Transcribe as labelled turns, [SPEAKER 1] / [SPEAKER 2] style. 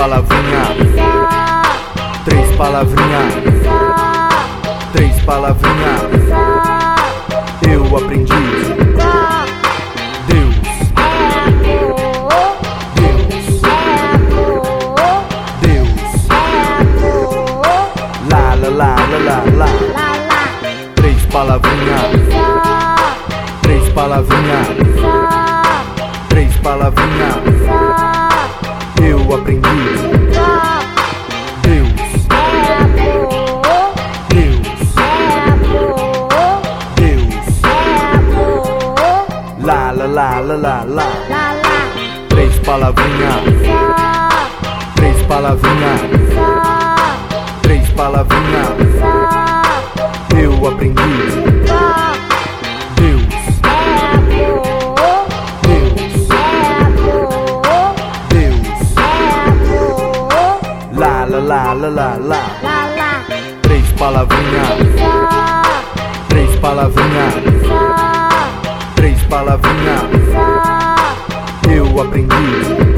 [SPEAKER 1] palavrinhas, três palavrinhas, três palavrinhas. Eu aprendi. Deus, Deus, Deus. Lá, lá, lá, lá, lá, lá. Três palavrinhas, três palavrinhas, três palavrinhas. Eu aprendi. Deus, Deus, Deus. Lá, lá, lá, lá, lá, lá. Três palavrinhas, três palavrinhas, três palavrinhas. Eu aprendi. Lá, lá, lá, lá, lá, lá. Três palavrinhas, três palavrinhas, três palavrinhas. Eu aprendi.